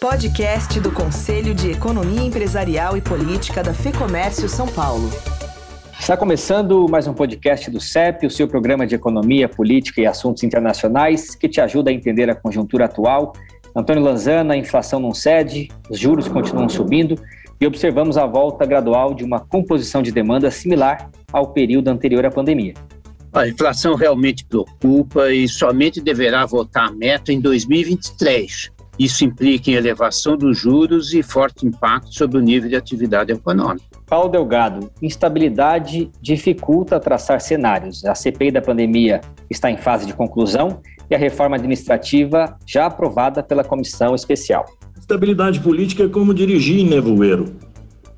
Podcast do Conselho de Economia Empresarial e Política da FEComércio São Paulo. Está começando mais um podcast do CEP, o seu programa de economia, política e assuntos internacionais, que te ajuda a entender a conjuntura atual. Antônio Lanzana, a inflação não cede, os juros continuam subindo e observamos a volta gradual de uma composição de demanda similar ao período anterior à pandemia. A inflação realmente preocupa e somente deverá voltar à meta em 2023. Isso implica em elevação dos juros e forte impacto sobre o nível de atividade econômica. Paulo Delgado, instabilidade dificulta traçar cenários. A CPI da pandemia está em fase de conclusão e a reforma administrativa já aprovada pela comissão especial. Estabilidade política é como dirigir em nevoeiro.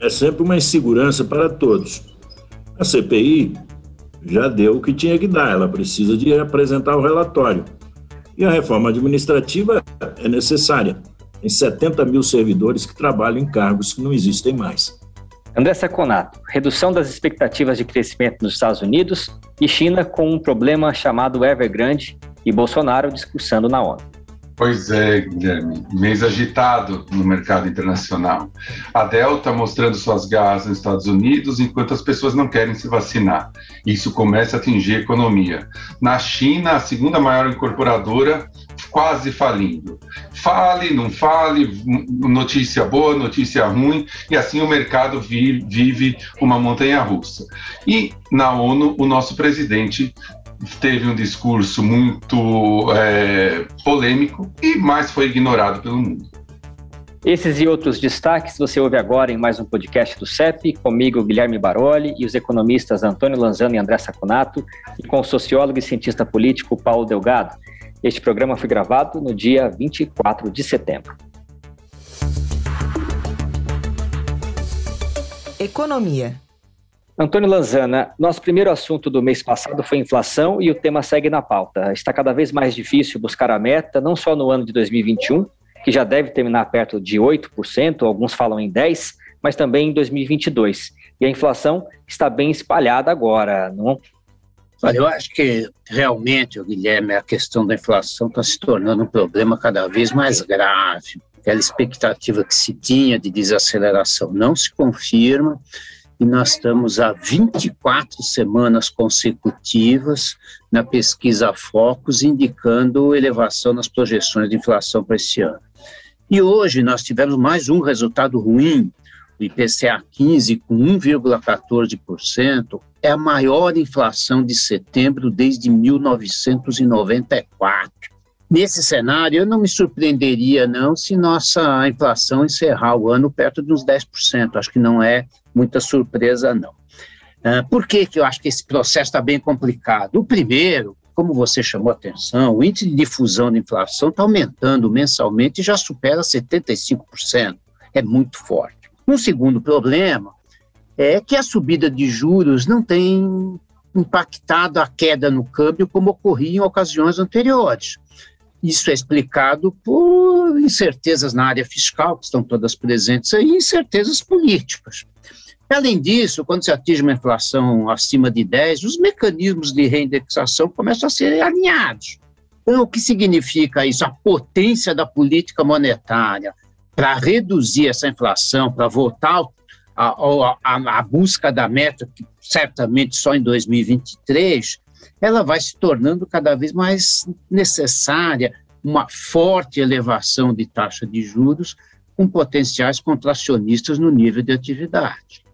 É sempre uma insegurança para todos. A CPI já deu o que tinha que dar, ela precisa de apresentar o relatório. E a reforma administrativa é necessária. Tem 70 mil servidores que trabalham em cargos que não existem mais. André Saconato, redução das expectativas de crescimento nos Estados Unidos e China com um problema chamado Evergrande e Bolsonaro discursando na ONU. Pois é, Guilherme, mês agitado no mercado internacional. A Delta mostrando suas garras nos Estados Unidos, enquanto as pessoas não querem se vacinar. Isso começa a atingir a economia. Na China, a segunda maior incorporadora quase falindo. Fale, não fale, notícia boa, notícia ruim, e assim o mercado vive uma montanha russa. E na ONU, o nosso presidente teve um discurso muito é, polêmico e mais foi ignorado pelo mundo. Esses e outros destaques você ouve agora em mais um podcast do CEP, comigo Guilherme Baroli e os economistas Antônio Lanzano e André Saconato, e com o sociólogo e cientista político Paulo Delgado. Este programa foi gravado no dia 24 de setembro. Economia. Antônio Lanzana, nosso primeiro assunto do mês passado foi inflação e o tema segue na pauta. Está cada vez mais difícil buscar a meta, não só no ano de 2021, que já deve terminar perto de 8%, alguns falam em 10%, mas também em 2022. E a inflação está bem espalhada agora, não? Olha, eu acho que realmente, Guilherme, a questão da inflação está se tornando um problema cada vez mais grave. Aquela expectativa que se tinha de desaceleração não se confirma e nós estamos há 24 semanas consecutivas na pesquisa Focus indicando elevação nas projeções de inflação para esse ano. E hoje nós tivemos mais um resultado ruim, o IPCA 15 com 1,14%, é a maior inflação de setembro desde 1994. Nesse cenário, eu não me surpreenderia não se nossa inflação encerrar o ano perto de uns 10%. Acho que não é muita surpresa, não. Uh, por que, que eu acho que esse processo está bem complicado? O primeiro, como você chamou a atenção, o índice de difusão da inflação está aumentando mensalmente e já supera 75%. É muito forte. Um segundo problema é que a subida de juros não tem impactado a queda no câmbio como ocorria em ocasiões anteriores. Isso é explicado por incertezas na área fiscal, que estão todas presentes aí, e incertezas políticas. Além disso, quando se atinge uma inflação acima de 10, os mecanismos de reindexação começam a ser alinhados. Então, o que significa isso? A potência da política monetária para reduzir essa inflação, para voltar à busca da meta, que certamente só em 2023, ela vai se tornando cada vez mais necessária uma forte elevação de taxa de juros com potenciais contracionistas no nível de atividade.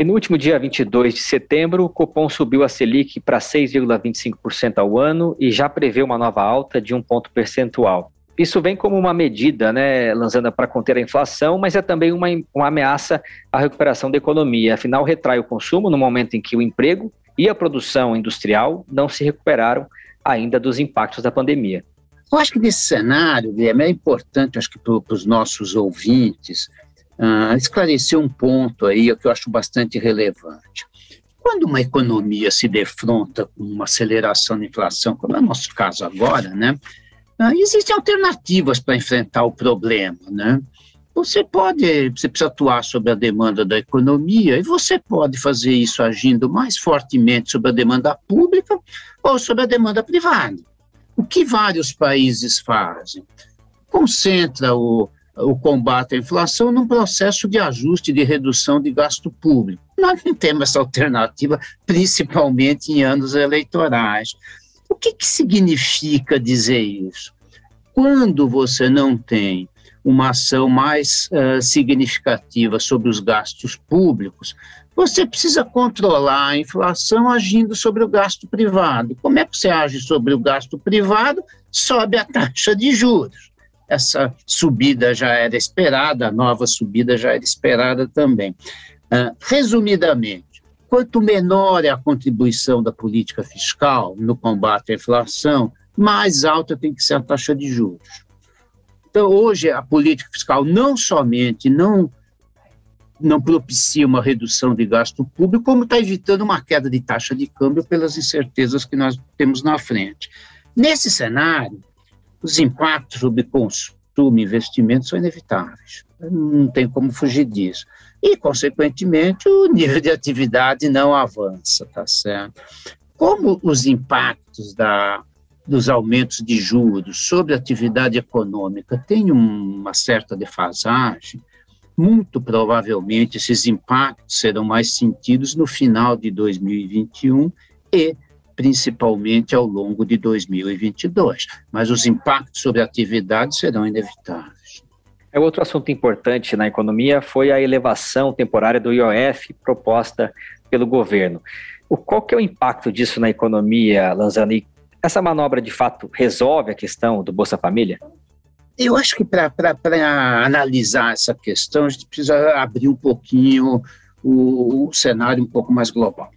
E no último dia 22 de setembro, o Copom subiu a Selic para 6,25% ao ano e já prevê uma nova alta de um ponto percentual. Isso vem como uma medida, né, para conter a inflação, mas é também uma, uma ameaça à recuperação da economia. Afinal, retrai o consumo no momento em que o emprego e a produção industrial não se recuperaram ainda dos impactos da pandemia. Eu acho que nesse cenário, Guilherme, é importante, acho que para os nossos ouvintes, uh, esclarecer um ponto aí que eu acho bastante relevante. Quando uma economia se defronta com uma aceleração da inflação, como é o nosso caso agora, né, uh, existem alternativas para enfrentar o problema, né? Você pode, você precisa atuar sobre a demanda da economia e você pode fazer isso agindo mais fortemente sobre a demanda pública ou sobre a demanda privada. O que vários países fazem? Concentra o, o combate à inflação num processo de ajuste de redução de gasto público. Nós não temos essa alternativa, principalmente em anos eleitorais. O que, que significa dizer isso? Quando você não tem uma ação mais uh, significativa sobre os gastos públicos, você precisa controlar a inflação agindo sobre o gasto privado. Como é que você age sobre o gasto privado? Sobe a taxa de juros. Essa subida já era esperada, a nova subida já era esperada também. Uh, resumidamente, quanto menor é a contribuição da política fiscal no combate à inflação, mais alta tem que ser a taxa de juros. Então, hoje, a política fiscal não somente não, não propicia uma redução de gasto público, como está evitando uma queda de taxa de câmbio pelas incertezas que nós temos na frente. Nesse cenário, os impactos sobre consumo e investimento são inevitáveis. Não tem como fugir disso. E, consequentemente, o nível de atividade não avança, tá certo? Como os impactos da dos aumentos de juros sobre a atividade econômica tem uma certa defasagem, muito provavelmente esses impactos serão mais sentidos no final de 2021 e principalmente ao longo de 2022. Mas os impactos sobre a atividade serão inevitáveis. É outro assunto importante na economia foi a elevação temporária do IOF proposta pelo governo. O, qual que é o impacto disso na economia, Lanzani? Essa manobra, de fato, resolve a questão do Bolsa Família? Eu acho que para analisar essa questão, a gente precisa abrir um pouquinho o, o cenário um pouco mais global.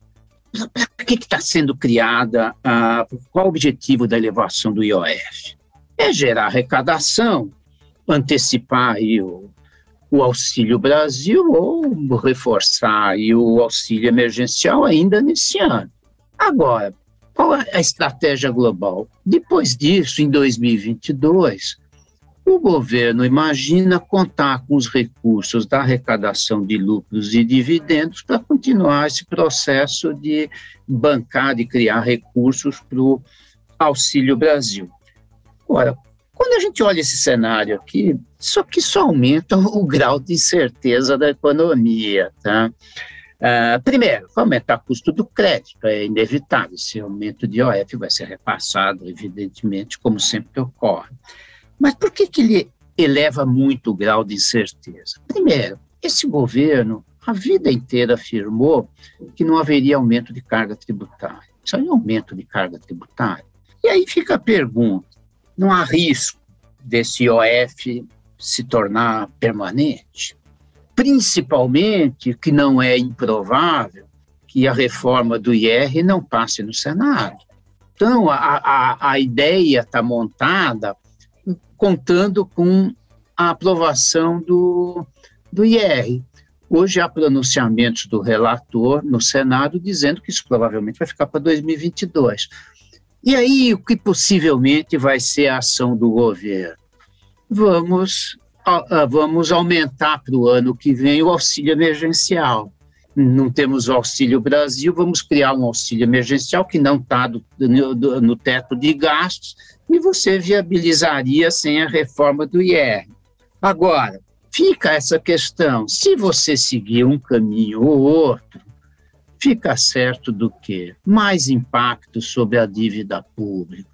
Para que está sendo criada, a, qual o objetivo da elevação do IOF? É gerar arrecadação, antecipar aí o, o Auxílio Brasil ou reforçar aí o auxílio emergencial ainda nesse ano. Agora, qual é a estratégia global? Depois disso, em 2022, o governo imagina contar com os recursos da arrecadação de lucros e dividendos para continuar esse processo de bancar, de criar recursos para o Auxílio Brasil. Agora, quando a gente olha esse cenário aqui, isso aqui só aumenta o grau de incerteza da economia, tá? Uh, primeiro, aumentar o custo do crédito, é inevitável. Esse aumento de IOF vai ser repassado, evidentemente, como sempre ocorre. Mas por que, que ele eleva muito o grau de incerteza? Primeiro, esse governo, a vida inteira, afirmou que não haveria aumento de carga tributária. Isso aí é aumento de carga tributária. E aí fica a pergunta: não há risco desse IOF se tornar permanente? principalmente que não é improvável que a reforma do IR não passe no Senado. Então, a, a, a ideia está montada contando com a aprovação do, do IR. Hoje há pronunciamentos do relator no Senado dizendo que isso provavelmente vai ficar para 2022. E aí, o que possivelmente vai ser a ação do governo? Vamos vamos aumentar para o ano que vem o auxílio emergencial. Não temos o Auxílio Brasil, vamos criar um auxílio emergencial que não está no, teto de gastos e você viabilizaria sem a reforma do IR. Agora, fica essa questão: se você seguir um caminho ou outro, fica certo do que? Mais impacto sobre a dívida pública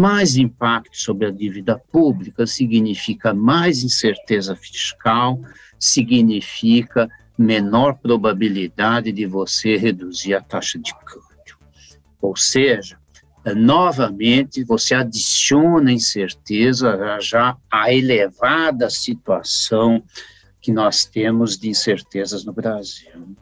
mais impacto sobre a dívida pública significa mais incerteza fiscal, significa menor probabilidade de você reduzir a taxa de câmbio. Ou seja, novamente você adiciona incerteza já à elevada situação que nós temos de incertezas no Brasil.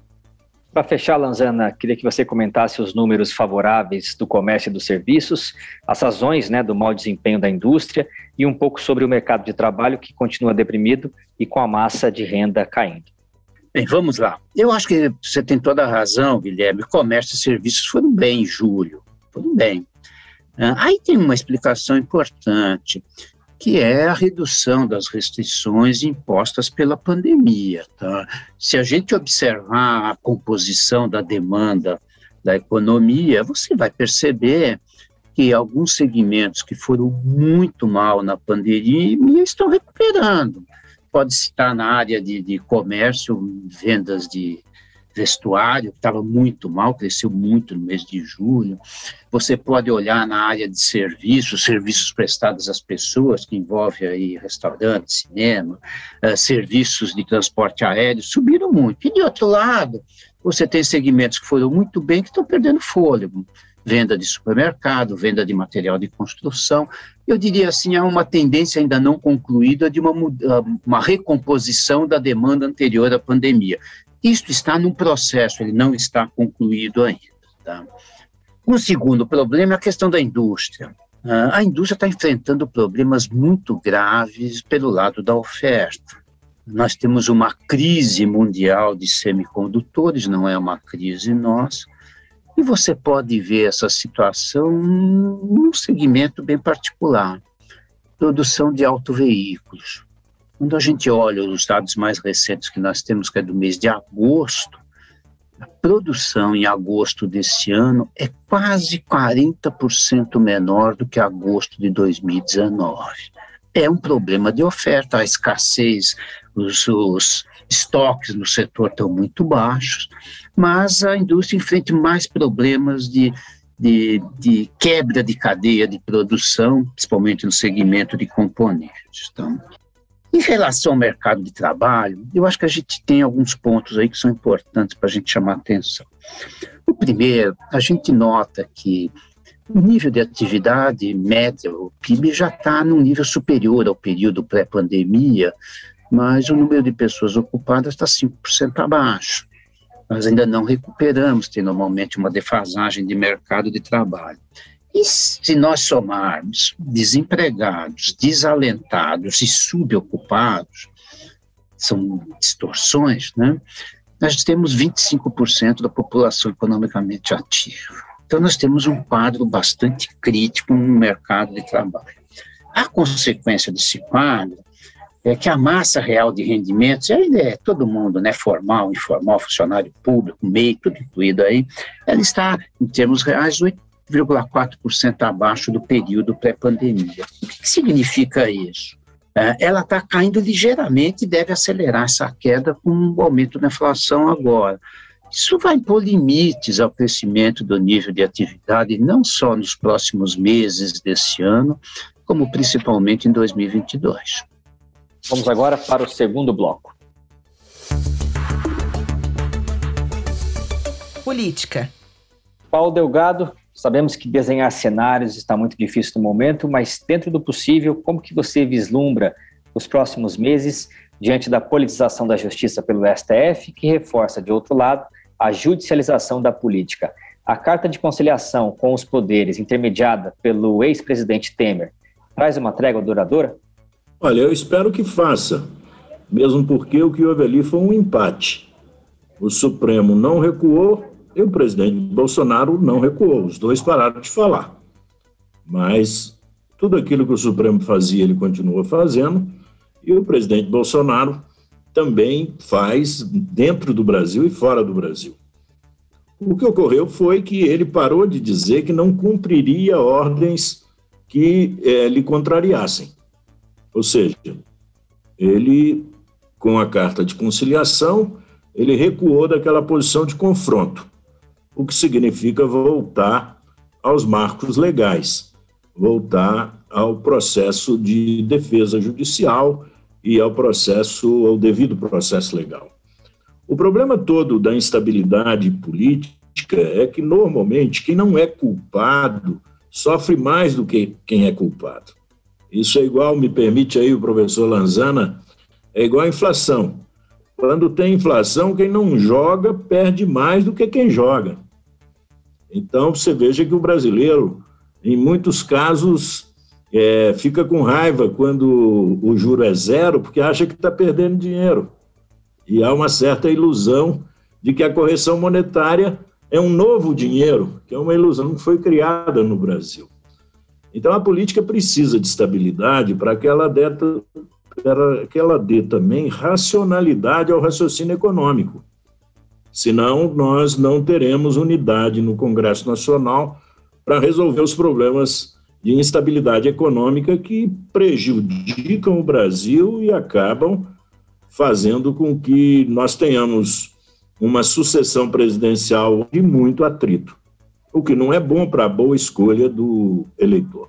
Para fechar, Lanzana, queria que você comentasse os números favoráveis do comércio e dos serviços, as razões né, do mau desempenho da indústria e um pouco sobre o mercado de trabalho que continua deprimido e com a massa de renda caindo. Bem, vamos lá. Eu acho que você tem toda a razão, Guilherme. Comércio e serviços foram bem em julho, foram bem. Ah, aí tem uma explicação importante que é a redução das restrições impostas pela pandemia. Tá? Se a gente observar a composição da demanda da economia, você vai perceber que alguns segmentos que foram muito mal na pandemia estão recuperando. Pode citar na área de, de comércio, vendas de vestuário, que estava muito mal, cresceu muito no mês de julho. Você pode olhar na área de serviços, serviços prestados às pessoas, que envolve aí restaurante, cinema, uh, serviços de transporte aéreo, subiram muito. E de outro lado, você tem segmentos que foram muito bem que estão perdendo fôlego. Venda de supermercado, venda de material de construção. Eu diria assim, há uma tendência ainda não concluída de uma, ah, uma recomposição da demanda anterior à pandemia. Isto está num processo, ele não está concluído ainda. Tá? Um segundo problema é a questão da indústria. Ah, a indústria está enfrentando problemas muito graves pelo lado da oferta. Nós temos uma crise mundial de semicondutores, não é uma crise nossa, e você pode ver essa situação num segmento bem particular produção de autoveículos. Quando a gente olha os dados mais recentes que nós temos, que é do mês de agosto, a produção em agosto desse ano é quase 40% menor do que agosto de 2019. É um problema de oferta, a escassez, os, os estoques no setor estão muito baixos, mas a indústria enfrenta mais problemas de, de, de, quebra de cadeia de produção, principalmente no segmento de componentes. Então, em relação ao mercado de trabalho, eu acho que a gente tem alguns pontos aí que são importantes para a gente chamar atenção. O primeiro, a gente nota que o nível de atividade média, o PIB, já está num nível superior ao período pré-pandemia, mas o número de pessoas ocupadas está 5% abaixo. Nós ainda não recuperamos, tem normalmente uma defasagem de mercado de trabalho. E se nós somarmos desempregados, desalentados e subocupados, são distorções, né? Nós temos 25% da população economicamente ativa. Então, nós temos um quadro bastante crítico no mercado de trabalho. A consequência desse quadro é que a massa real de rendimentos, ainda é todo mundo, né, formal, informal, funcionário público, MEI, tudo incluído aí, ela está, em termos reais, 8,4% abaixo do período pré-pandemia. O que significa isso? É, ela está caindo ligeiramente e deve acelerar essa queda com o aumento da inflação agora. Isso vai impor limites ao crescimento do nível de atividade, não só nos próximos meses desse ano, como principalmente em 2022. Vamos agora para o segundo bloco. Política. Paulo Delgado, Sabemos que desenhar cenários está muito difícil no momento, mas dentro do possível, como que você vislumbra os próximos meses diante da politização da justiça pelo STF, que reforça, de outro lado, a judicialização da política? A carta de conciliação com os poderes, intermediada pelo ex-presidente Temer, traz uma trégua duradoura? Olha, eu espero que faça, mesmo porque o que houve ali foi um empate. O Supremo não recuou e o presidente Bolsonaro não recuou, os dois pararam de falar. Mas tudo aquilo que o Supremo fazia, ele continua fazendo, e o presidente Bolsonaro também faz dentro do Brasil e fora do Brasil. O que ocorreu foi que ele parou de dizer que não cumpriria ordens que é, lhe contrariassem. Ou seja, ele, com a carta de conciliação, ele recuou daquela posição de confronto o que significa voltar aos marcos legais, voltar ao processo de defesa judicial e ao processo, ao devido processo legal. O problema todo da instabilidade política é que, normalmente, quem não é culpado sofre mais do que quem é culpado. Isso é igual, me permite aí o professor Lanzana, é igual a inflação. Quando tem inflação, quem não joga perde mais do que quem joga. Então, você veja que o brasileiro, em muitos casos, é, fica com raiva quando o juro é zero, porque acha que está perdendo dinheiro. E há uma certa ilusão de que a correção monetária é um novo dinheiro, que é uma ilusão que foi criada no Brasil. Então, a política precisa de estabilidade para que ela dê, para que ela dê também racionalidade ao raciocínio econômico. Senão, nós não teremos unidade no Congresso Nacional para resolver os problemas de instabilidade econômica que prejudicam o Brasil e acabam fazendo com que nós tenhamos uma sucessão presidencial de muito atrito, o que não é bom para a boa escolha do eleitor.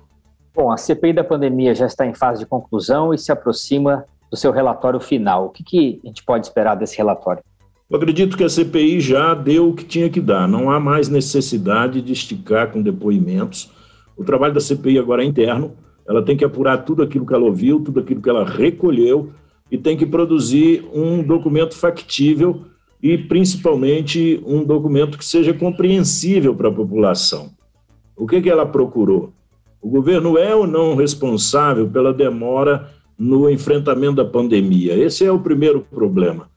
Bom, a CPI da pandemia já está em fase de conclusão e se aproxima do seu relatório final. O que, que a gente pode esperar desse relatório? Eu acredito que a CPI já deu o que tinha que dar, não há mais necessidade de esticar com depoimentos. O trabalho da CPI agora é interno, ela tem que apurar tudo aquilo que ela ouviu, tudo aquilo que ela recolheu e tem que produzir um documento factível e, principalmente, um documento que seja compreensível para a população. O que, que ela procurou? O governo é ou não responsável pela demora no enfrentamento da pandemia? Esse é o primeiro problema.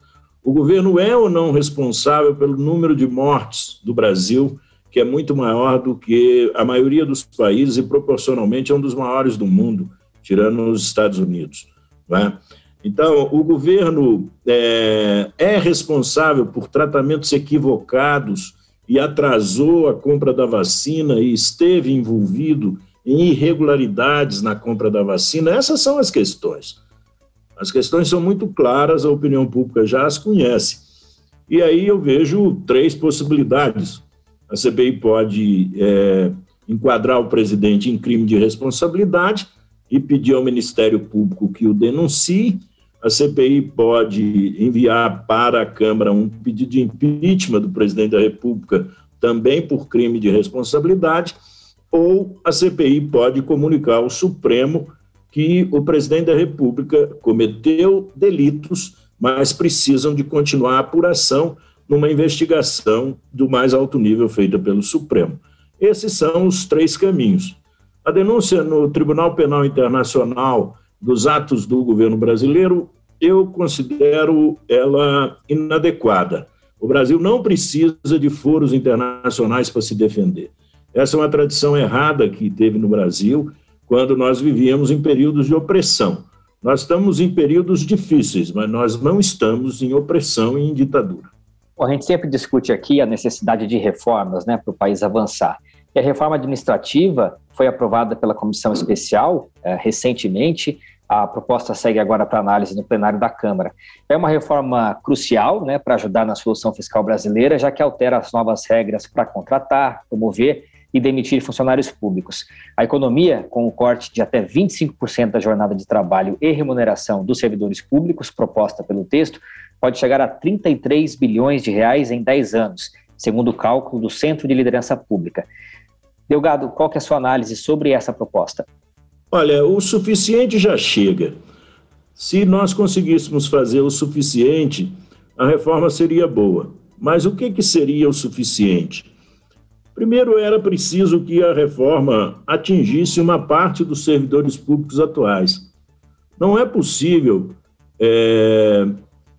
O governo é ou não responsável pelo número de mortes do Brasil, que é muito maior do que a maioria dos países e proporcionalmente é um dos maiores do mundo, tirando os Estados Unidos. Né? Então, o governo é, é responsável por tratamentos equivocados e atrasou a compra da vacina e esteve envolvido em irregularidades na compra da vacina. Essas são as questões. As questões são muito claras, a opinião pública já as conhece. E aí eu vejo três possibilidades. A CPI pode é, enquadrar o presidente em crime de responsabilidade e pedir ao Ministério Público que o denuncie a CPI pode enviar para a Câmara um pedido de impeachment do presidente da República, também por crime de responsabilidade, ou a CPI pode comunicar ao Supremo que o presidente da República cometeu delitos, mas precisam de continuar a apuração numa investigação do mais alto nível feita pelo Supremo. Esses são os três caminhos. A denúncia no Tribunal Penal Internacional dos atos do governo brasileiro, eu considero ela inadequada. O Brasil não precisa de foros internacionais para se defender. Essa é uma tradição errada que teve no Brasil quando nós vivíamos em períodos de opressão. Nós estamos em períodos difíceis, mas nós não estamos em opressão e em ditadura. Bom, a gente sempre discute aqui a necessidade de reformas né, para o país avançar. E a reforma administrativa foi aprovada pela comissão especial é, recentemente a proposta segue agora para análise no plenário da Câmara. É uma reforma crucial né, para ajudar na solução fiscal brasileira, já que altera as novas regras para contratar, promover e demitir funcionários públicos. A economia, com o corte de até 25% da jornada de trabalho e remuneração dos servidores públicos, proposta pelo texto, pode chegar a 33 bilhões de reais em 10 anos, segundo o cálculo do Centro de Liderança Pública. Delgado, qual é a sua análise sobre essa proposta? Olha, o suficiente já chega. Se nós conseguíssemos fazer o suficiente, a reforma seria boa. Mas o que, que seria o suficiente? Primeiro, era preciso que a reforma atingisse uma parte dos servidores públicos atuais. Não é possível, é,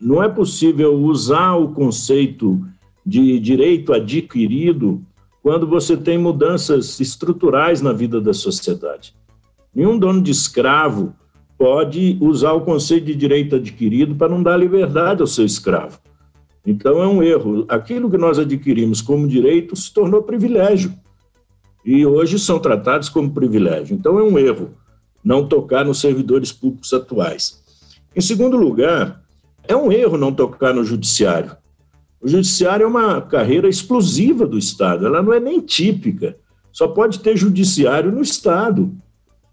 não é possível usar o conceito de direito adquirido quando você tem mudanças estruturais na vida da sociedade. Nenhum dono de escravo pode usar o conceito de direito adquirido para não dar liberdade ao seu escravo. Então é um erro. Aquilo que nós adquirimos como direito se tornou privilégio. E hoje são tratados como privilégio. Então é um erro não tocar nos servidores públicos atuais. Em segundo lugar, é um erro não tocar no judiciário. O judiciário é uma carreira exclusiva do Estado, ela não é nem típica. Só pode ter judiciário no Estado.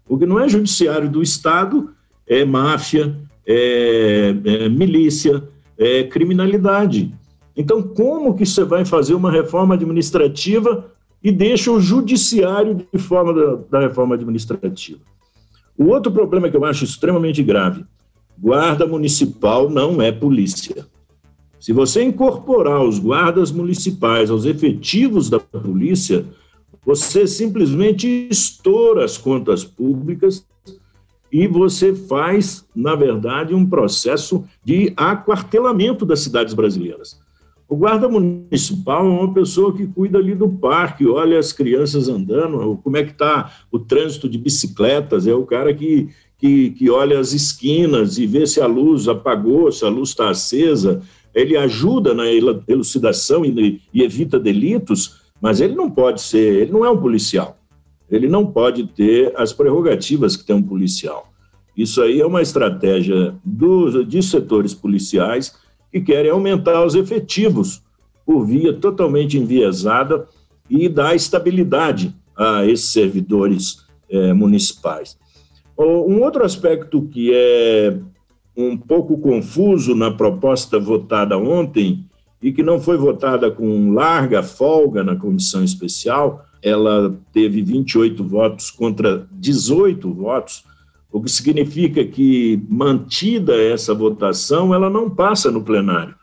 O que não é judiciário do Estado é máfia, é, é milícia, é criminalidade. Então, como que você vai fazer uma reforma administrativa e deixa o judiciário de forma da, da reforma administrativa? O outro problema que eu acho extremamente grave: guarda municipal não é polícia. Se você incorporar os guardas municipais aos efetivos da polícia, você simplesmente estoura as contas públicas e você faz, na verdade, um processo de aquartelamento das cidades brasileiras. O guarda municipal é uma pessoa que cuida ali do parque, olha as crianças andando, como é que está o trânsito de bicicletas, é o cara que, que, que olha as esquinas e vê se a luz apagou, se a luz está acesa, ele ajuda na elucidação e, e evita delitos, mas ele não pode ser, ele não é um policial. ele não pode ter as prerrogativas que tem um policial. Isso aí é uma estratégia dos, de setores policiais que querem aumentar os efetivos por via totalmente enviesada e dar estabilidade a esses servidores é, municipais. Um outro aspecto que é um pouco confuso na proposta votada ontem e que não foi votada com larga folga na comissão especial, ela teve 28 votos contra 18 votos, o que significa que, mantida essa votação, ela não passa no plenário,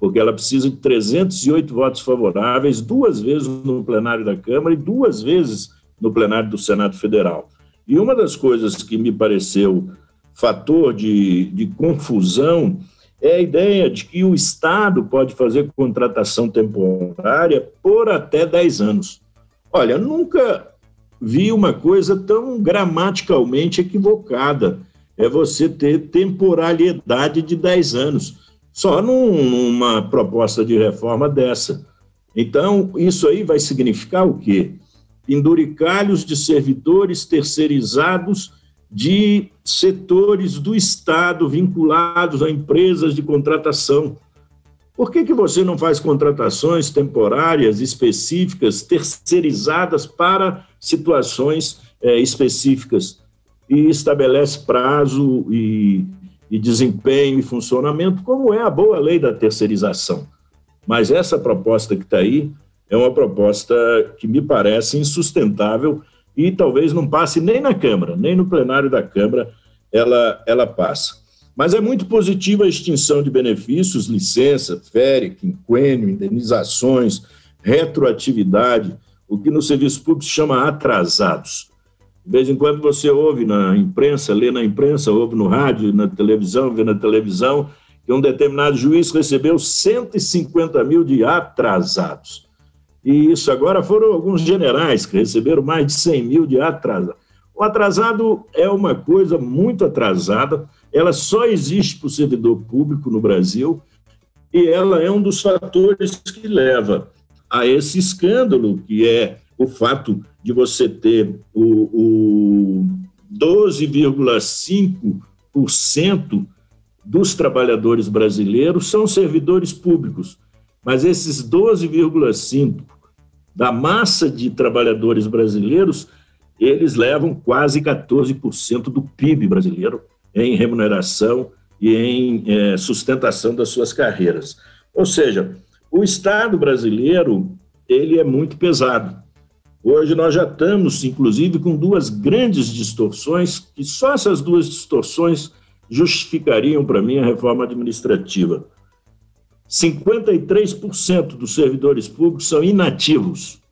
porque ela precisa de 308 votos favoráveis, duas vezes no plenário da Câmara e duas vezes no plenário do Senado Federal. E uma das coisas que me pareceu fator de, de confusão é a ideia de que o Estado pode fazer contratação temporária por até 10 anos. Olha, nunca vi uma coisa tão gramaticalmente equivocada. É você ter temporalidade de 10 anos, só num, numa proposta de reforma dessa. Então, isso aí vai significar o quê? Penduricalhos de servidores terceirizados de setores do Estado vinculados a empresas de contratação. Por que, que você não faz contratações temporárias, específicas, terceirizadas para situações é, específicas e estabelece prazo e, e desempenho e funcionamento, como é a boa lei da terceirização? Mas essa proposta que está aí é uma proposta que me parece insustentável e talvez não passe nem na Câmara, nem no plenário da Câmara ela, ela passa. Mas é muito positiva a extinção de benefícios, licença, férias, quinquênio, indenizações, retroatividade, o que no serviço público se chama atrasados. De vez em quando você ouve na imprensa, lê na imprensa, ouve no rádio, na televisão, vê na televisão, que um determinado juiz recebeu 150 mil de atrasados. E isso agora foram alguns generais que receberam mais de 100 mil de atrasados. O atrasado é uma coisa muito atrasada, ela só existe para o servidor público no Brasil e ela é um dos fatores que leva a esse escândalo, que é o fato de você ter o, o 12,5% dos trabalhadores brasileiros são servidores públicos, mas esses 12,5% da massa de trabalhadores brasileiros, eles levam quase 14% do PIB brasileiro em remuneração e em é, sustentação das suas carreiras. Ou seja, o Estado brasileiro ele é muito pesado. Hoje nós já estamos, inclusive, com duas grandes distorções, que só essas duas distorções justificariam para mim a reforma administrativa. 53% dos servidores públicos são inativos,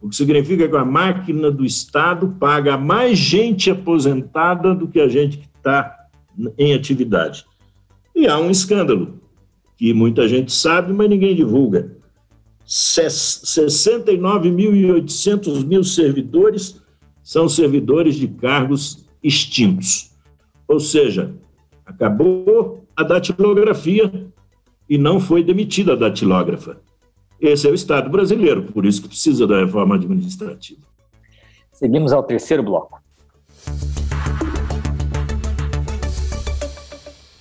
o que significa que a máquina do Estado paga mais gente aposentada do que a gente que está em atividade. E há um escândalo, que muita gente sabe, mas ninguém divulga. 69.800 mil servidores são servidores de cargos extintos. Ou seja, acabou a datilografia e não foi demitida a datilógrafa. Esse é o Estado brasileiro, por isso que precisa da reforma administrativa. Seguimos ao terceiro bloco.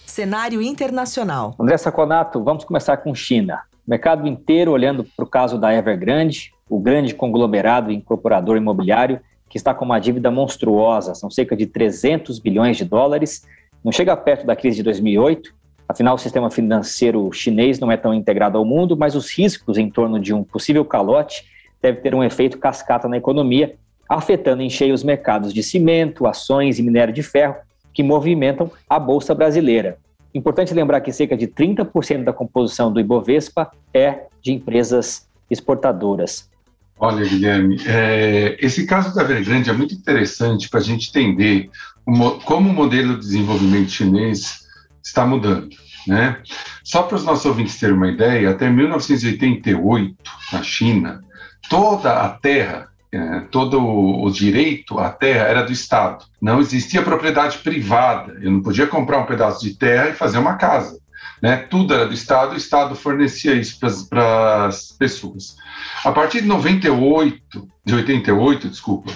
Cenário internacional. André Saconato, vamos começar com China. O mercado inteiro olhando para o caso da Evergrande, o grande conglomerado incorporador imobiliário que está com uma dívida monstruosa, são cerca de 300 bilhões de dólares, não chega perto da crise de 2008, Afinal, o sistema financeiro chinês não é tão integrado ao mundo, mas os riscos em torno de um possível calote devem ter um efeito cascata na economia, afetando em cheio os mercados de cimento, ações e minério de ferro, que movimentam a Bolsa Brasileira. Importante lembrar que cerca de 30% da composição do Ibovespa é de empresas exportadoras. Olha, Guilherme, é, esse caso da Evergrande é muito interessante para a gente entender como o modelo de desenvolvimento chinês está mudando. Né? Só para os nossos ouvintes terem uma ideia, até 1988, na China, toda a terra, é, todo o direito à terra era do Estado. Não existia propriedade privada. Eu não podia comprar um pedaço de terra e fazer uma casa. Né? Tudo era do Estado, o Estado fornecia isso para as pessoas. A partir de 98, de 88, desculpa,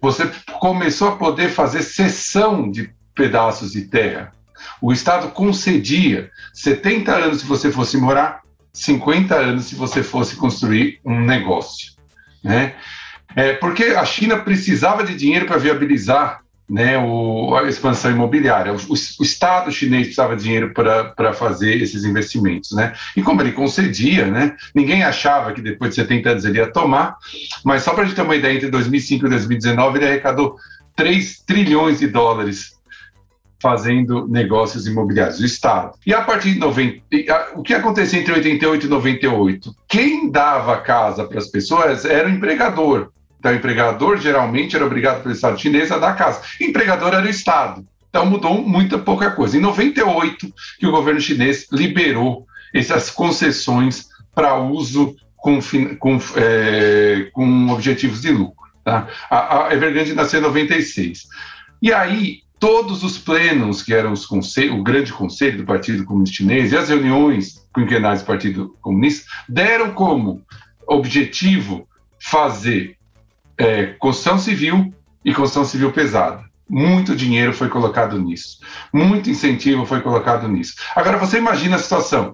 você começou a poder fazer cessão de pedaços de terra. O Estado concedia 70 anos se você fosse morar, 50 anos se você fosse construir um negócio. Né? É, porque a China precisava de dinheiro para viabilizar né, o, a expansão imobiliária. O, o, o, Estado chinês precisava de dinheiro para fazer esses investimentos. Né? E como ele concedia, né, ninguém achava que depois de 70 anos ele ia tomar, mas só para a gente ter uma ideia, entre 2005 e 2019 ele arrecadou 3 trilhões de dólares fazendo negócios imobiliários, o Estado. E a partir de 90, o que acontecia entre 88 e 98? Quem dava casa para as pessoas era o empregador. Então, o empregador geralmente era obrigado pelo Estado chinês a dar casa. O empregador era o Estado. Então, mudou muita pouca coisa. Em 98, que o governo chinês liberou essas concessões para uso com, com, é, com, objetivos de lucro. Tá? A, a Evergrande nasceu em 96. E aí, todos os plenos, que eram os o grande conselho do Partido Comunista Chinês e as reuniões quinquenais do Partido Comunista, deram como objetivo fazer é, construção civil e construção civil pesada. Muito dinheiro foi colocado nisso. Muito incentivo foi colocado nisso. Agora, você imagina a situação.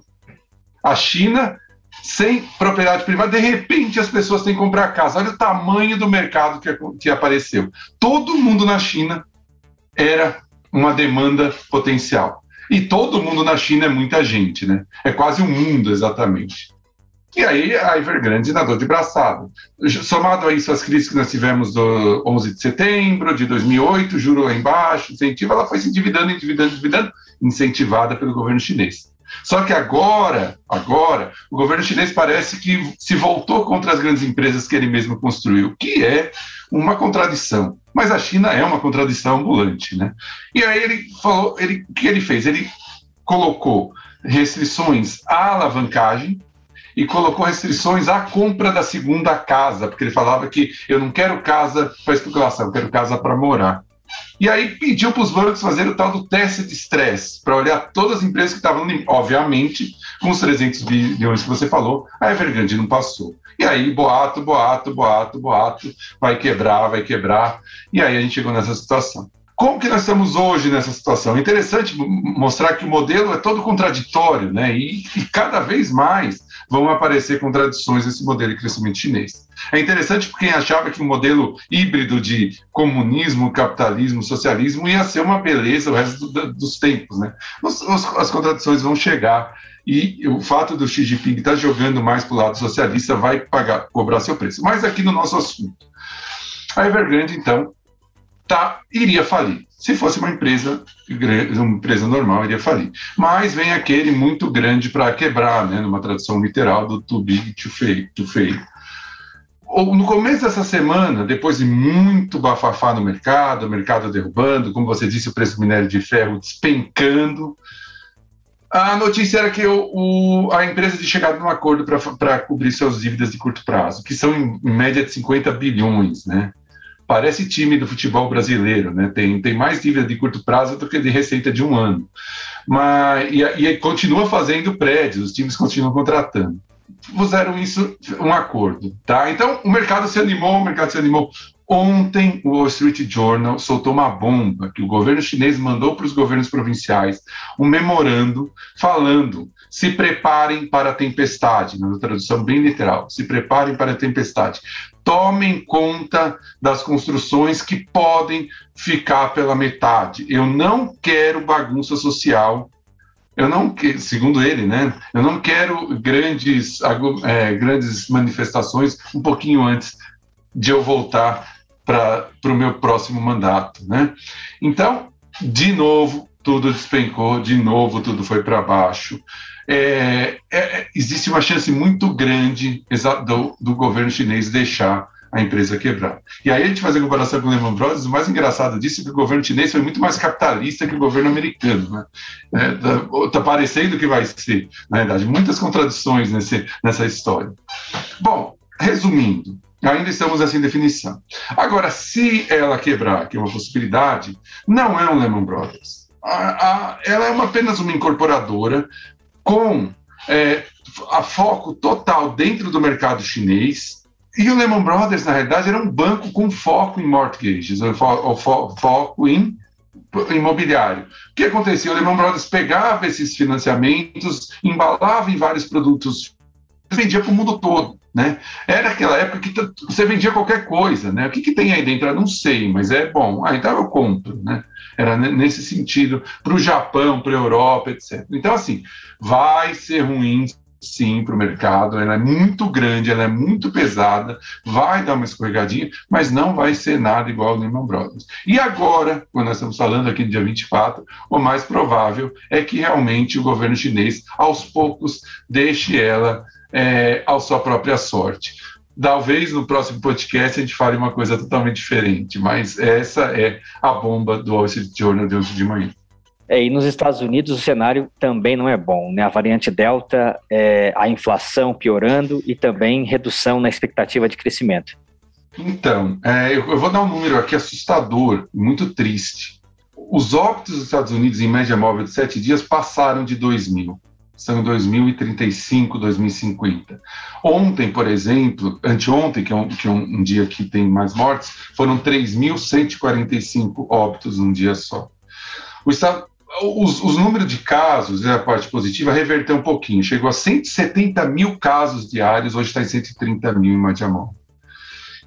A China, sem propriedade privada, de repente as pessoas têm que comprar casa. Olha o tamanho do mercado que, que apareceu. Todo mundo na China era uma demanda potencial. E todo mundo na China é muita gente, né? É quase um mundo, exatamente. E aí a Evergrande nadou de braçada. Somado a isso as crises que nós tivemos do 11 de setembro de 2008, juro lá embaixo, incentivo, ela foi se endividando, endividando, endividando, incentivada pelo governo chinês. Só que agora, agora, o governo chinês parece que se voltou contra as grandes empresas que ele mesmo construiu, que é uma contradição. Mas a China é uma contradição ambulante, né? E aí ele falou, ele, o que ele fez? Ele colocou restrições à alavancagem, e colocou restrições à compra da segunda casa, porque ele falava que eu não quero casa para especulação, eu quero casa para morar. E aí pediu para os bancos fazerem o tal do teste de estresse, para olhar todas as empresas que estavam, obviamente, com os 300 bilhões que você falou, a Evergrande não passou. E aí, boato, boato, boato, boato, vai quebrar, vai quebrar. E aí a gente chegou nessa situação. Como que nós estamos hoje nessa situação? É interessante mostrar que o modelo é todo contraditório, né? E, e cada vez mais vão aparecer contradições nesse modelo de crescimento chinês. É interessante porque quem achava que o um modelo híbrido de comunismo, capitalismo, socialismo ia ser uma beleza o resto do, dos tempos, né? Os, os, as contradições vão chegar e o fato do Xi Jinping estar tá jogando mais para o lado socialista vai pagar, cobrar seu preço. Mas aqui no nosso assunto, a Evergrande então tá, iria falir. Se fosse uma empresa uma empresa normal, iria falir. Mas vem aquele muito grande para quebrar, né, numa tradução literal do too big fail. To fail. No começo dessa semana, depois de muito bafafá no mercado, o mercado derrubando, como você disse, o preço do minério de ferro despencando, a notícia era que o, o, a empresa tinha chegado num acordo para cobrir suas dívidas de curto prazo, que são em, média de 50 bilhões, né? parece time do futebol brasileiro, né? Tem, tem mais dívida de curto prazo do que de receita de um ano. Mas, e, e continua fazendo prédios, os times continuam contratando. Fizeram isso um acordo, tá? Então o mercado se animou, o mercado se animou. Ontem, o Wall Street Journal soltou uma bomba que o governo chinês mandou para os governos provinciais, um memorando falando: se preparem para a tempestade, na tradução bem literal, se preparem para a tempestade tomem conta das construções que podem ficar pela metade. Eu não quero bagunça social. Eu não segundo ele, né? Eu não quero grandes, é, grandes manifestações um pouquinho antes de eu voltar para o meu próximo mandato, né? Então, de novo, tudo despencou, de novo, tudo foi para baixo é, é, existe uma chance muito grande do, do, governo chinês deixar a empresa quebrar. E aí a gente faz a comparação com o Lehman Brothers, o mais engraçado disso é que o governo chinês foi muito mais capitalista que o governo americano. Né? É, tá parecendo que vai ser, na verdade, muitas contradições nesse, nessa história. Bom, resumindo, ainda estamos nessa indefinição. Agora, se ela quebrar, que é uma possibilidade, não é um Lehman Brothers a, a, ela é uma, apenas uma incorporadora com é, a foco total dentro do mercado chinês. E o Lehman Brothers, na realidade, era um banco com foco em mortgages, fo, fo, foco em imobiliário. O que acontecia? O Lehman Brothers pegava esses financiamentos, embalava em vários produtos, vendia para o mundo todo. Né? Era aquela época que você vendia qualquer coisa, né? O que, que tem aí dentro? Eu não sei, mas é bom. Ah, então eu compro, né? Era nesse sentido, para o Japão, para a Europa, etc. Então, assim, vai ser ruim sim para o mercado, ela é muito grande, ela é muito pesada, vai dar uma escorregadinha, mas não vai ser nada igual ao Lehman Brothers. E agora, quando nós estamos falando aqui no dia 24, o mais provável é que realmente o governo chinês, aos poucos, deixe ela é, à sua própria sorte. Talvez no próximo podcast a gente fale uma coisa totalmente diferente, mas essa é a bomba do Wall Street Journal de hoje de manhã. É, e nos Estados Unidos o cenário também não é bom, né? A variante Delta, é, a inflação piorando e também redução na expectativa de crescimento. Então, é, eu, eu, vou dar um número aqui assustador, muito triste. Os óbitos dos Estados Unidos em média móvel de sete dias passaram de 2 mil. São 2035, 2050. Ontem, por exemplo, anteontem, que é um, que é um dia que tem mais mortes, foram 3.145 óbitos num dia só. O estado, os, os números de casos, né, a parte positiva, reverteu um pouquinho. Chegou a 170 mil casos diários, hoje está em 130 mil em Madiamão.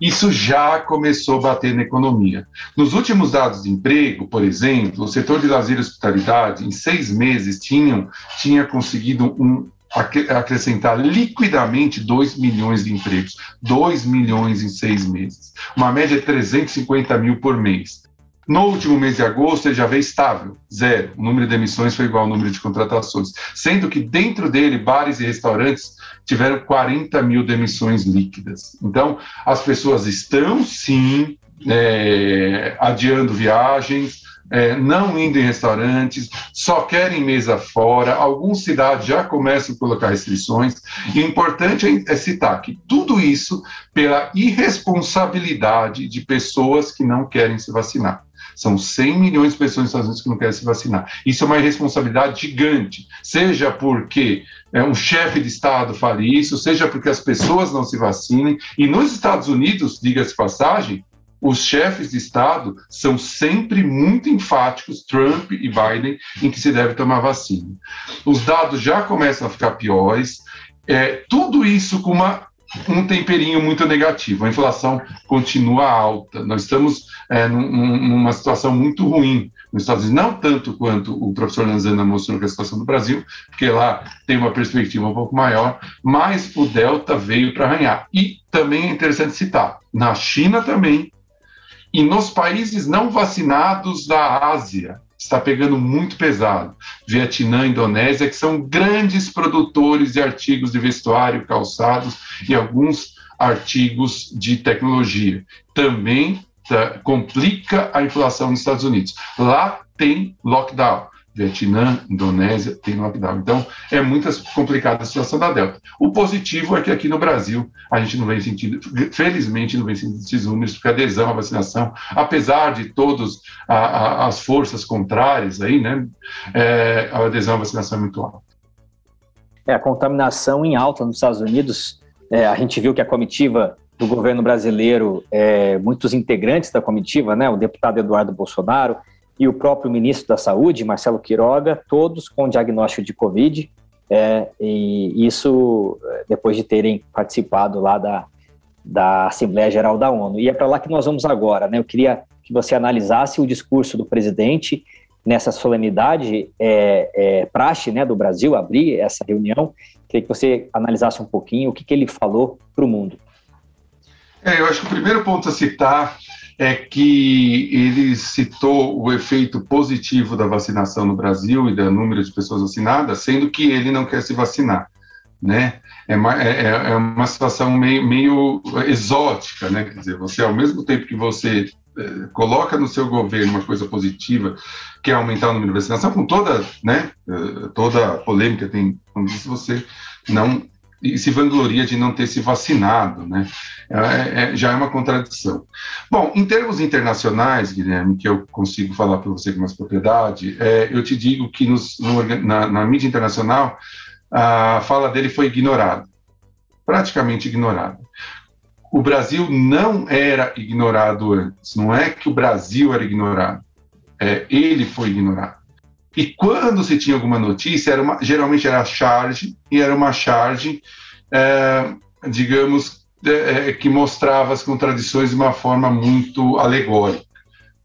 Isso já começou a bater na economia. Nos últimos dados de emprego, por exemplo, o setor de lazer e hospitalidade, em seis meses, tinham, tinha conseguido um, acrescentar liquidamente 2 milhões de empregos. 2 milhões em seis meses. Uma média de 350 mil por mês. No último mês de agosto, ele já veio estável, zero. O número de emissões foi igual ao número de contratações, sendo que dentro dele, bares e restaurantes tiveram 40 mil demissões líquidas. Então, as pessoas estão sim é, adiando viagens, é, não indo em restaurantes, só querem mesa fora. Algumas cidades já começam a colocar restrições. E o importante é, é citar que tudo isso pela irresponsabilidade de pessoas que não querem se vacinar. São 100 milhões de pessoas nos Estados Unidos que não querem se vacinar. Isso é uma irresponsabilidade gigante, seja porque é, um chefe de Estado fale isso, seja porque as pessoas não se vacinem. E nos Estados Unidos, diga-se passagem, os chefes de Estado são sempre muito enfáticos, Trump e Biden, em que se deve tomar vacina. Os dados já começam a ficar piores, é, tudo isso com uma um temperinho muito negativo. A inflação continua alta. Nós estamos é, num, numa situação muito ruim nos Estados Unidos, não tanto quanto o professor Lanzana mostrou que é a situação do Brasil, porque lá tem uma perspectiva um pouco maior, mas o Delta veio para arranhar. E também é interessante citar, na China também, e nos países não vacinados da Ásia, está pegando muito pesado. Vietnã, Indonésia, que são grandes produtores de artigos de vestuário, calçados e alguns artigos de tecnologia. Também tá, complica a inflação nos Estados Unidos. Lá tem lockdown. Vietnã, Indonésia, tem lockdown. Então, é muito complicada a situação da Delta. O positivo é que aqui no Brasil, a gente não vem sentindo, felizmente, não vem sentindo esses números, porque a adesão à vacinação, apesar de todas as forças contrárias aí, né, é, a adesão à vacinação é muito alta. É, a contaminação em alta nos Estados Unidos, é, a gente viu que a comitiva do governo brasileiro, é, muitos integrantes da comitiva, né, o deputado Eduardo Bolsonaro, e o próprio ministro da Saúde, Marcelo Quiroga, todos com diagnóstico de Covid, é, e isso é, depois de terem participado lá da, da Assembleia Geral da ONU. E é para lá que nós vamos agora. Né? Eu queria que você analisasse o discurso do presidente nessa solenidade é, é, praxe né, do Brasil abrir essa reunião. Queria que você analisasse um pouquinho o que, que ele falou para o mundo. É, eu acho que o primeiro ponto a citar é que ele citou o efeito positivo da vacinação no Brasil e do número de pessoas vacinadas, sendo que ele não quer se vacinar, né? É uma, é, é, é uma situação meio, meio exótica, né? Quer dizer, você, ao mesmo tempo que você é, coloca no seu governo uma coisa positiva, que é aumentar o número de vacinação, com toda, né, é, toda polêmica tem, como disse você, não e se vangloria de não ter se vacinado, né? É, é, já é uma contradição. Bom, em termos internacionais, Guilherme, que eu consigo falar para você com mais propriedade, é, eu te digo que nos, no, na, na, mídia internacional a fala dele foi ignorada, praticamente ignorada. O Brasil não era ignorado antes, não é que o Brasil era ignorado, é, ele foi ignorado. E quando se tinha alguma notícia, era uma, geralmente era charge, e era uma charge, é, digamos, é, é, que mostrava as contradições de uma forma muito alegórica.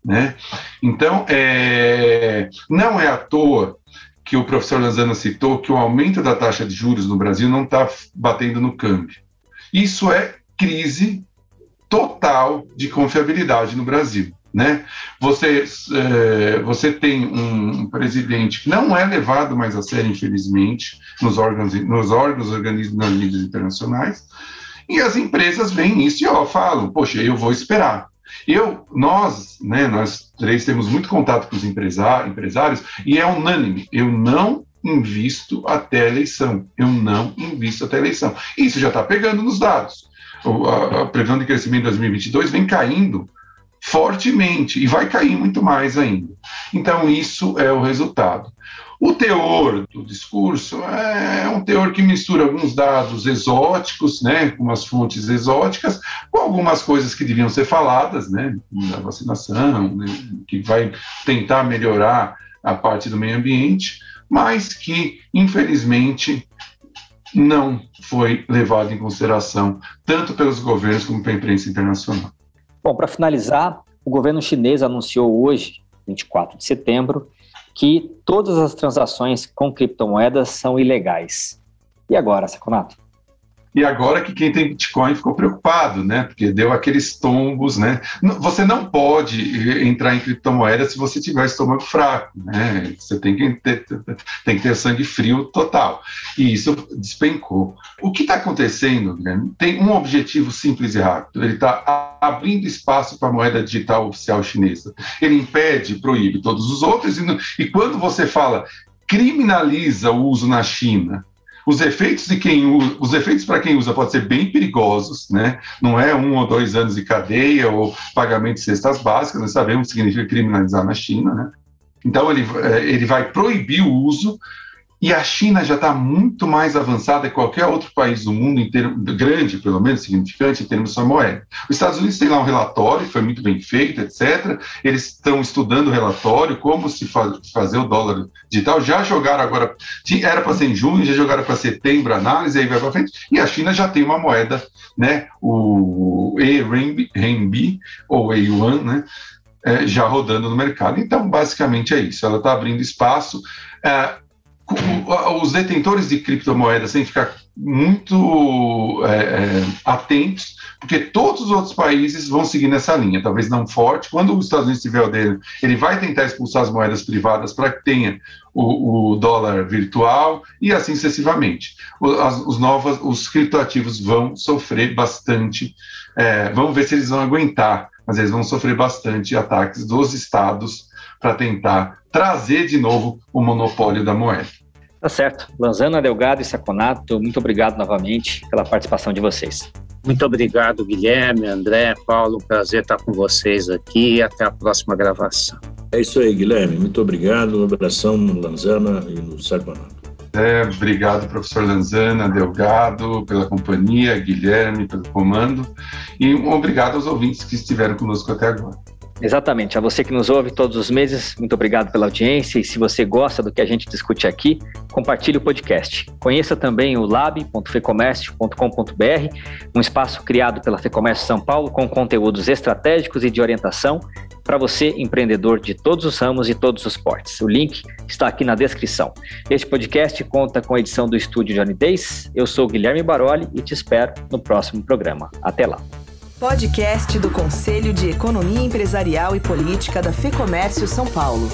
Né? Então, é, não é à toa que o professor Lanzano citou que o aumento da taxa de juros no Brasil não está batendo no câmbio. Isso é crise total de confiabilidade no Brasil. Né? Você, é, você tem um presidente que não é levado mais a sério, infelizmente, nos órgãos, nos órgãos, organismos internacionais, e as empresas veem isso e ó, falam, poxa, eu vou esperar. Eu, nós, né, nós três temos muito contato com os empresários e é unânime, eu não invisto até a eleição, eu não invisto até a eleição. Isso já está pegando nos dados. a, a previsão de crescimento em 2022 vem caindo fortemente e vai cair muito mais ainda. Então, isso é o resultado. O teor do discurso é um teor que mistura alguns dados exóticos, né, com umas fontes exóticas, com algumas coisas que deviam ser faladas, né, da vacinação, né, que vai tentar melhorar a parte do meio ambiente, mas que, infelizmente, não foi levado em consideração tanto pelos governos como pela imprensa internacional. Bom, para finalizar, o governo chinês anunciou hoje, 24 de setembro, que todas as transações com criptomoedas são ilegais. E agora, Saconato? E agora que quem tem Bitcoin ficou preocupado, né? Porque deu aqueles tombos, né? Você não pode entrar em criptomoeda se você tiver estômago fraco, né? Você tem que ter, tem que ter sangue frio total. E isso despencou. O que está acontecendo, Guilherme, tem um objetivo simples e rápido. Ele está abrindo espaço para a moeda digital oficial chinesa. Ele impede, proíbe todos os outros. E, e quando você fala criminaliza o uso na China os efeitos de quem usa, os efeitos para quem usa podem ser bem perigosos, né? Não é um ou dois anos de cadeia ou pagamento de cestas básicas, nós sabemos o que significa criminalizar na China, né? Então ele, eh, ele vai proibir o uso e a China já está muito mais avançada que qualquer outro país do mundo, em termos, grande, pelo menos significante, em termos de sua moeda. Os Estados Unidos têm lá um relatório, foi muito bem feito, etc. Eles estão estudando o relatório, como se faz, fazer o dólar digital. Já jogaram agora, era para ser em junho, já jogaram para setembro análise, aí vai para frente. E a China já tem uma moeda, né, o E-Renminbi, ou E-Yuan, né, é, já rodando no mercado. Então, basicamente é isso. Ela está abrindo espaço. É, os detentores de criptomoedas têm que ficar muito é, é, atentos, porque todos os outros países vão seguir nessa linha, talvez não forte. Quando os Estados Unidos tiver o dele, ele vai tentar expulsar as moedas privadas para que tenha o, o, dólar virtual e assim sucessivamente. Os, os novos, os criptoativos vão sofrer bastante, é, vamos ver se eles vão aguentar, mas eles vão sofrer bastante ataques dos estados para tentar trazer de novo o monopólio da moeda. Tá certo. Lanzana, Delgado e Saconato, muito obrigado novamente pela participação de vocês. Muito obrigado, Guilherme, André, Paulo. Prazer estar com vocês aqui e até a próxima gravação. É isso aí, Guilherme. Muito obrigado. Um abração no Lanzana e no Saconato. É, obrigado, professor Lanzana, Delgado, pela companhia, Guilherme, pelo comando, e um obrigado aos ouvintes que estiveram conosco até agora. Exatamente. A você que nos ouve todos os meses, muito obrigado pela audiência. E se você gosta do que a gente discute aqui, compartilhe o podcast. Conheça também o lab.fecomércio.com.br, um espaço criado pela Fecomércio São Paulo com conteúdos estratégicos e de orientação para você, empreendedor de todos os ramos e todos os portes. O link está aqui na descrição. Este podcast conta com a edição do estúdio Johnny Days. Eu sou Guilherme Baroli e te espero no próximo programa. Até lá. Podcast do Conselho de Economia Empresarial e Política da FEComércio São Paulo.